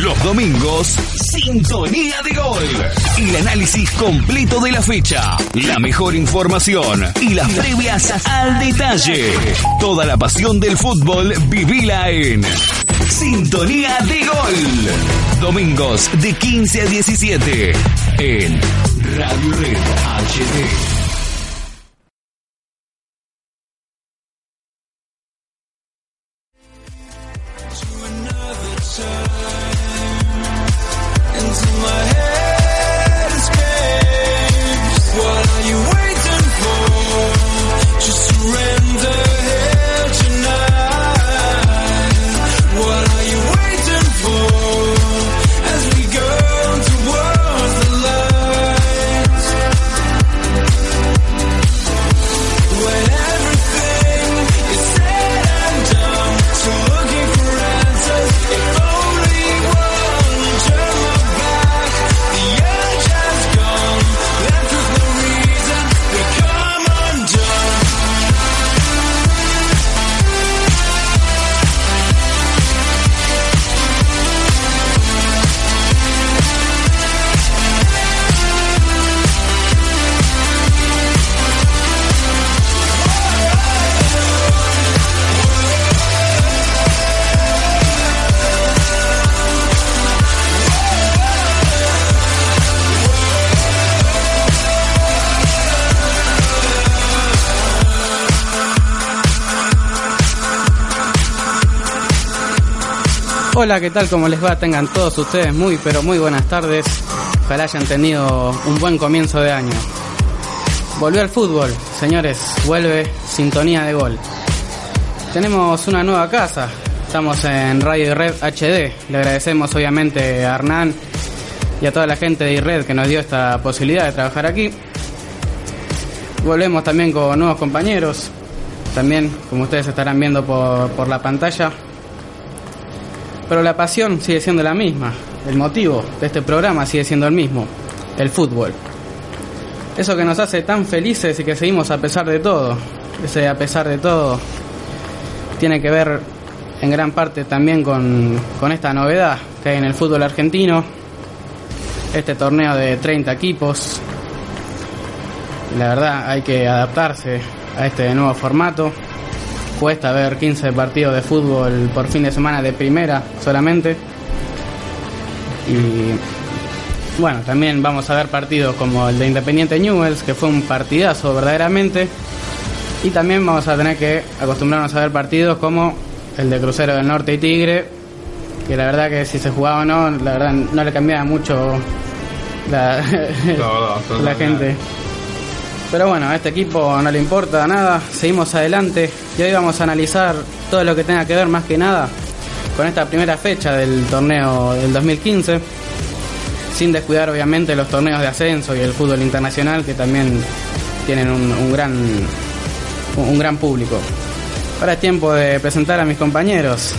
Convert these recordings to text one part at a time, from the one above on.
Los domingos, Sintonía de Gol. El análisis completo de la fecha, la mejor información y las previas al detalle. Toda la pasión del fútbol, vivila en Sintonía de Gol. Domingos de 15 a 17 en Radio Red HD. Hola, ¿qué tal? ¿Cómo les va? Tengan todos ustedes muy, pero muy buenas tardes. Ojalá hayan tenido un buen comienzo de año. Volvió al fútbol, señores, vuelve sintonía de gol. Tenemos una nueva casa, estamos en Radio Red HD. Le agradecemos obviamente a Hernán y a toda la gente de Red que nos dio esta posibilidad de trabajar aquí. Volvemos también con nuevos compañeros, también como ustedes estarán viendo por, por la pantalla, pero la pasión sigue siendo la misma. El motivo de este programa sigue siendo el mismo, el fútbol. Eso que nos hace tan felices y que seguimos a pesar de todo. Ese a pesar de todo tiene que ver en gran parte también con, con esta novedad que hay en el fútbol argentino. Este torneo de 30 equipos. La verdad hay que adaptarse a este nuevo formato cuesta ver 15 partidos de fútbol por fin de semana de primera solamente. Y bueno, también vamos a ver partidos como el de Independiente Newells, que fue un partidazo verdaderamente. Y también vamos a tener que acostumbrarnos a ver partidos como el de Crucero del Norte y Tigre, que la verdad que si se jugaba o no, la verdad no le cambiaba mucho la, la gente. Pero bueno, a este equipo no le importa nada, seguimos adelante y hoy vamos a analizar todo lo que tenga que ver más que nada con esta primera fecha del torneo del 2015, sin descuidar obviamente los torneos de ascenso y el fútbol internacional que también tienen un, gran, un gran público. Ahora es tiempo de presentar a mis compañeros.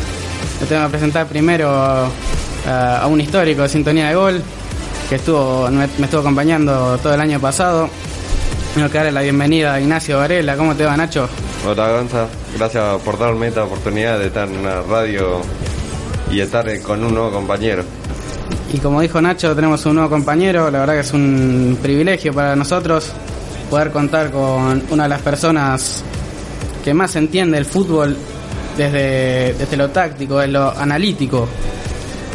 Le tengo que presentar primero a, un histórico de Sintonía de Gol, que estuvo, me estuvo acompañando todo el año pasado Tengo que darle la bienvenida a Ignacio Varela. ¿Cómo te va, Nacho? Hola, Gonza. Gracias por darme esta oportunidad de estar en una radio y estar con un nuevo compañero. Y como dijo Nacho, tenemos un nuevo compañero. La verdad que es un privilegio para nosotros poder contar con una de las personas que más entiende el fútbol desde, desde lo táctico, desde lo analítico,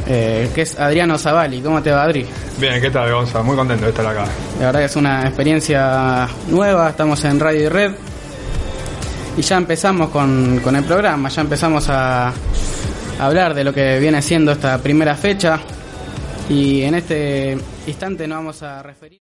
eh, que es Adriano Zavali. ¿Cómo te va, Adri? Bien, ¿qué tal, Gonza? Muy contento de estar acá. La verdad que es una experiencia nueva, estamos en Radio y Red y ya empezamos con, con el programa, ya empezamos a, a hablar de lo que viene siendo esta primera fecha y en este instante nos vamos a referir...